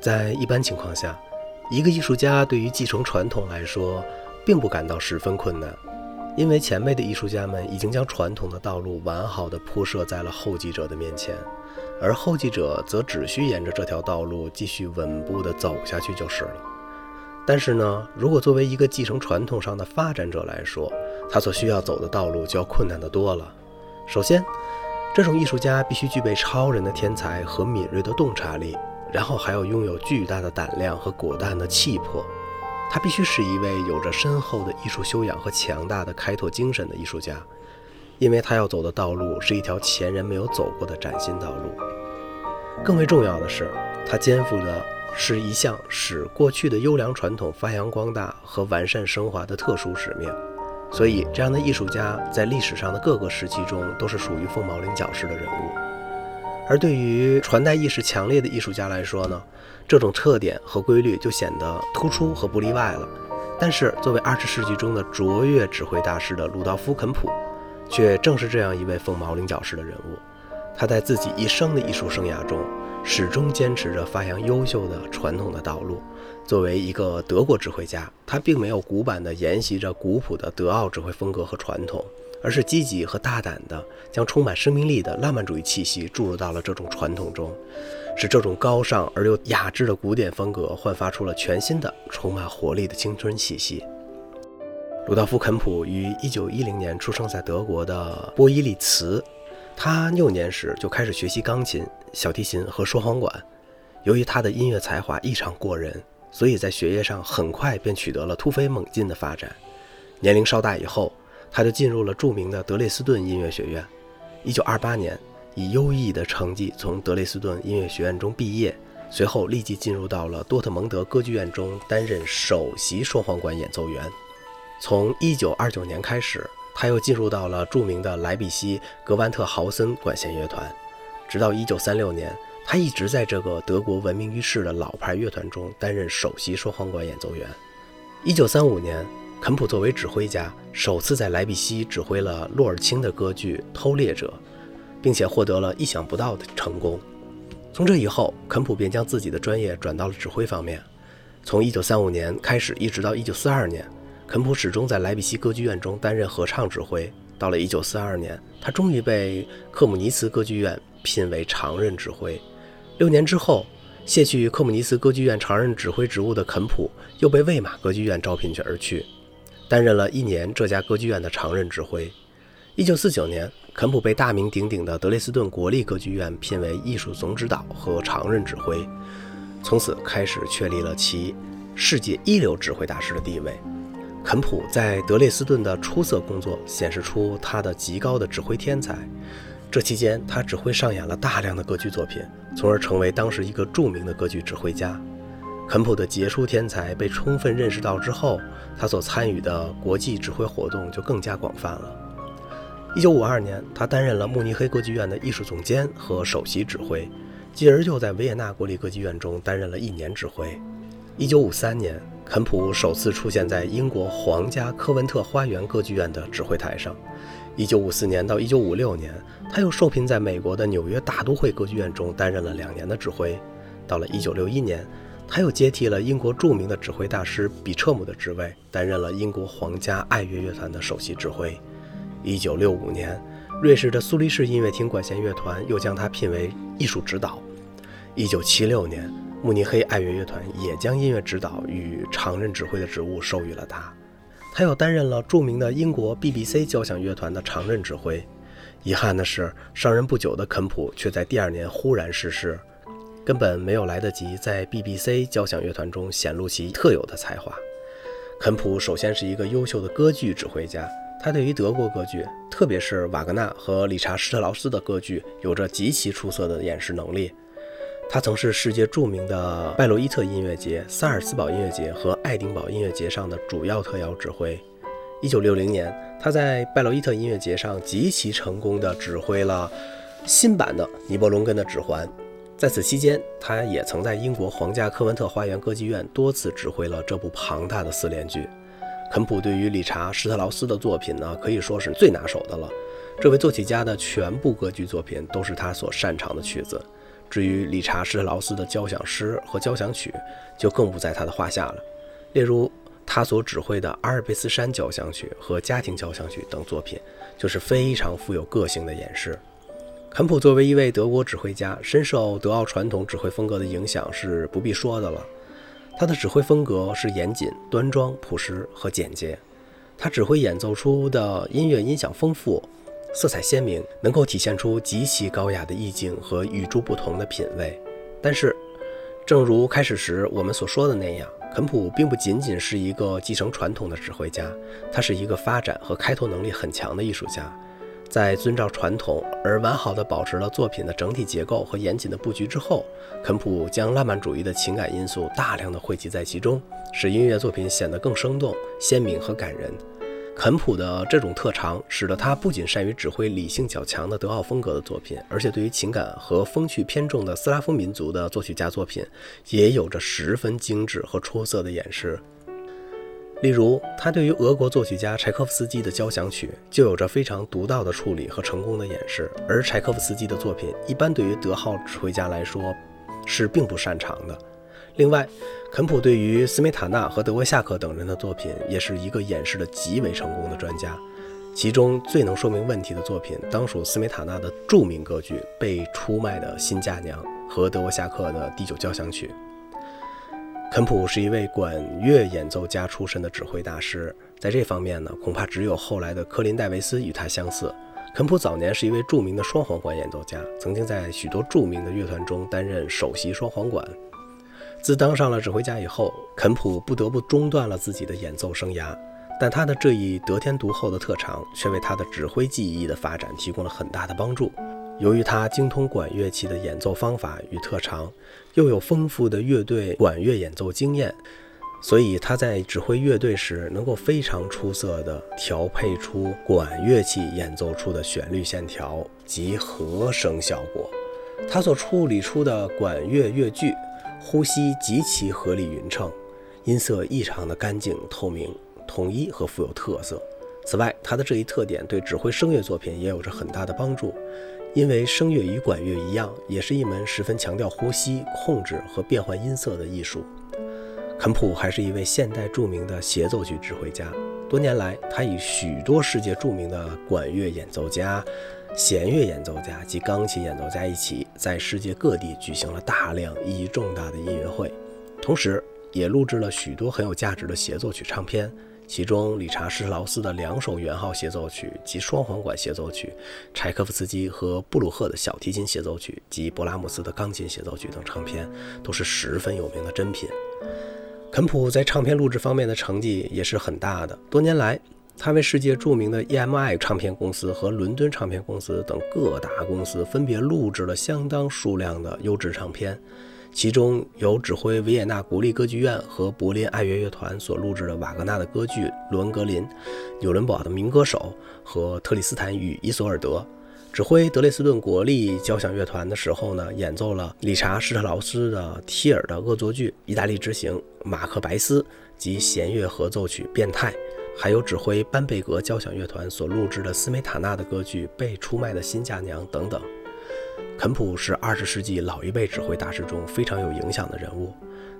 在一般情况下，一个艺术家对于继承传统来说，并不感到十分困难，因为前辈的艺术家们已经将传统的道路完好的铺设在了后继者的面前，而后继者则只需沿着这条道路继续稳步地走下去就是了。但是呢，如果作为一个继承传统上的发展者来说，他所需要走的道路就要困难得多了。首先，这种艺术家必须具备超人的天才和敏锐的洞察力，然后还要拥有巨大的胆量和果断的气魄。他必须是一位有着深厚的艺术修养和强大的开拓精神的艺术家，因为他要走的道路是一条前人没有走过的崭新道路。更为重要的是，他肩负的。是一项使过去的优良传统发扬光大和完善升华的特殊使命，所以这样的艺术家在历史上的各个时期中都是属于凤毛麟角式的人物。而对于传代意识强烈的艺术家来说呢，这种特点和规律就显得突出和不例外了。但是，作为二十世纪中的卓越指挥大师的鲁道夫·肯普，却正是这样一位凤毛麟角式的人物。他在自己一生的艺术生涯中。始终坚持着发扬优秀的传统的道路。作为一个德国指挥家，他并没有古板地沿袭着古朴的德奥指挥风格和传统，而是积极和大胆地将充满生命力的浪漫主义气息注入到了这种传统中，使这种高尚而又雅致的古典风格焕发出了全新的、充满活力的青春气息。鲁道夫·肯普于1910年出生在德国的波伊利茨。他幼年时就开始学习钢琴、小提琴和双簧管。由于他的音乐才华异常过人，所以在学业上很快便取得了突飞猛进的发展。年龄稍大以后，他就进入了著名的德累斯顿音乐学院。1928年，以优异的成绩从德累斯顿音乐学院中毕业，随后立即进入到了多特蒙德歌剧院中担任首席双簧管演奏员。从1929年开始。他又进入到了著名的莱比锡格万特豪森管弦乐团，直到1936年，他一直在这个德国闻名于世的老牌乐团中担任首席双簧管演奏员。1935年，肯普作为指挥家，首次在莱比锡指挥了洛尔钦的歌剧《偷猎者》，并且获得了意想不到的成功。从这以后，肯普便将自己的专业转到了指挥方面。从1935年开始，一直到1942年。肯普始终在莱比锡歌剧院中担任合唱指挥。到了1942年，他终于被克姆尼茨歌剧院聘为常任指挥。六年之后，卸去克姆尼茨歌剧院常任指挥职务的肯普又被魏玛歌剧院招聘去而去，担任了一年这家歌剧院的常任指挥。1949年，肯普被大名鼎鼎的德累斯顿国立歌剧院聘为艺术总指导和常任指挥，从此开始确立了其世界一流指挥大师的地位。肯普在德累斯顿的出色工作显示出他的极高的指挥天才。这期间，他指挥上演了大量的歌剧作品，从而成为当时一个著名的歌剧指挥家。肯普的杰出天才被充分认识到之后，他所参与的国际指挥活动就更加广泛了。1952年，他担任了慕尼黑歌剧院的艺术总监和首席指挥，继而又在维也纳国立歌剧院中担任了一年指挥。1953年。肯普首次出现在英国皇家科文特花园歌剧院的指挥台上。1954年到1956年，他又受聘在美国的纽约大都会歌剧院中担任了两年的指挥。到了1961年，他又接替了英国著名的指挥大师比彻姆的职位，担任了英国皇家爱乐乐团的首席指挥。1965年，瑞士的苏黎世音乐厅管弦乐团又将他聘为艺术指导。1976年。慕尼黑爱乐乐团也将音乐指导与常任指挥的职务授予了他，他又担任了著名的英国 BBC 交响乐团的常任指挥。遗憾的是，上任不久的肯普却在第二年忽然逝世，根本没有来得及在 BBC 交响乐团中显露其特有的才华。肯普首先是一个优秀的歌剧指挥家，他对于德国歌剧，特别是瓦格纳和理查施特劳斯的歌剧，有着极其出色的演示能力。他曾是世界著名的拜罗伊特音乐节、萨尔茨堡音乐节和爱丁堡音乐节上的主要特邀指挥。1960年，他在拜罗伊特音乐节上极其成功地指挥了新版的《尼伯龙根的指环》。在此期间，他也曾在英国皇家科文特花园歌剧院多次指挥了这部庞大的四联剧。肯普对于理查施特劳斯的作品呢，可以说是最拿手的了。这位作曲家的全部歌剧作品都是他所擅长的曲子。至于理查施特劳斯的交响诗和交响曲，就更不在他的话下了。例如，他所指挥的阿尔卑斯山交响曲和家庭交响曲等作品，就是非常富有个性的演示。肯普作为一位德国指挥家，深受德奥传统指挥风格的影响是不必说的了。他的指挥风格是严谨、端庄、朴实和简洁。他指挥演奏出的音乐音响丰富。色彩鲜明，能够体现出极其高雅的意境和与众不同的品味。但是，正如开始时我们所说的那样，肯普并不仅仅是一个继承传统的指挥家，他是一个发展和开拓能力很强的艺术家。在遵照传统而完好地保持了作品的整体结构和严谨的布局之后，肯普将浪漫主义的情感因素大量的汇集在其中，使音乐作品显得更生动、鲜明和感人。肯普的这种特长，使得他不仅善于指挥理性较强的德奥风格的作品，而且对于情感和风趣偏重的斯拉夫民族的作曲家作品，也有着十分精致和出色的演示。例如，他对于俄国作曲家柴可夫斯基的交响曲，就有着非常独到的处理和成功的演示。而柴可夫斯基的作品，一般对于德号指挥家来说，是并不擅长的。另外，肯普对于斯梅塔纳和德沃夏克等人的作品，也是一个演示的极为成功的专家。其中最能说明问题的作品，当属斯梅塔纳的著名歌剧《被出卖的新嫁娘》和德沃夏克的第九交响曲。肯普是一位管乐演奏家出身的指挥大师，在这方面呢，恐怕只有后来的科林戴维斯与他相似。肯普早年是一位著名的双簧管演奏家，曾经在许多著名的乐团中担任首席双簧管。自当上了指挥家以后，肯普不得不中断了自己的演奏生涯，但他的这一得天独厚的特长却为他的指挥技艺的发展提供了很大的帮助。由于他精通管乐器的演奏方法与特长，又有丰富的乐队管乐演奏经验，所以他在指挥乐队时能够非常出色地调配出管乐器演奏出的旋律线条及和声效果。他所处理出的管乐乐句。呼吸极其合理匀称，音色异常的干净透明、统一和富有特色。此外，他的这一特点对指挥声乐作品也有着很大的帮助，因为声乐与管乐一样，也是一门十分强调呼吸、控制和变换音色的艺术。肯普还是一位现代著名的协奏曲指挥家，多年来，他与许多世界著名的管乐演奏家。弦乐演奏家及钢琴演奏家一起在世界各地举行了大量意义重大的音乐会，同时也录制了许多很有价值的协奏曲唱片。其中，理查施特劳斯的两首圆号协奏曲及双簧管协奏曲，柴可夫斯基和布鲁赫的小提琴协奏曲及勃拉姆斯的钢琴协奏曲等唱片都是十分有名的珍品。肯普在唱片录制方面的成绩也是很大的，多年来。他为世界著名的 EMI 唱片公司和伦敦唱片公司等各大公司分别录制了相当数量的优质唱片，其中有指挥维也纳国立歌剧院和柏林爱乐乐团所录制的瓦格纳的歌剧《罗格林》，纽伦堡的民歌手和特里斯坦与伊索尔德，指挥德累斯顿国立交响乐团的时候呢，演奏了理查施特劳斯的提尔的恶作剧《意大利之行》，马克白斯及弦乐合奏曲《变态》。还有指挥班贝格交响乐团所录制的斯梅塔纳的歌剧《被出卖的新嫁娘》等等。肯普是二十世纪老一辈指挥大师中非常有影响的人物。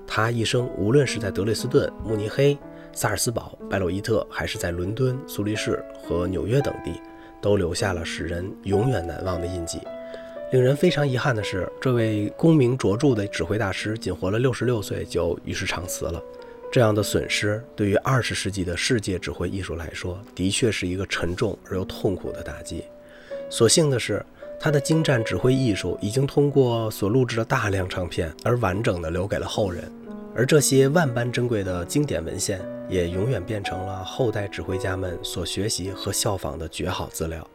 他一生无论是在德累斯顿、慕尼黑、萨尔斯堡、拜洛伊特，还是在伦敦、苏黎世和纽约等地，都留下了使人永远难忘的印记。令人非常遗憾的是，这位功名卓著的指挥大师仅活了六十六岁就与世长辞了。这样的损失对于二十世纪的世界指挥艺术来说，的确是一个沉重而又痛苦的打击。所幸的是，他的精湛指挥艺术已经通过所录制的大量唱片而完整的留给了后人，而这些万般珍贵的经典文献，也永远变成了后代指挥家们所学习和效仿的绝好资料。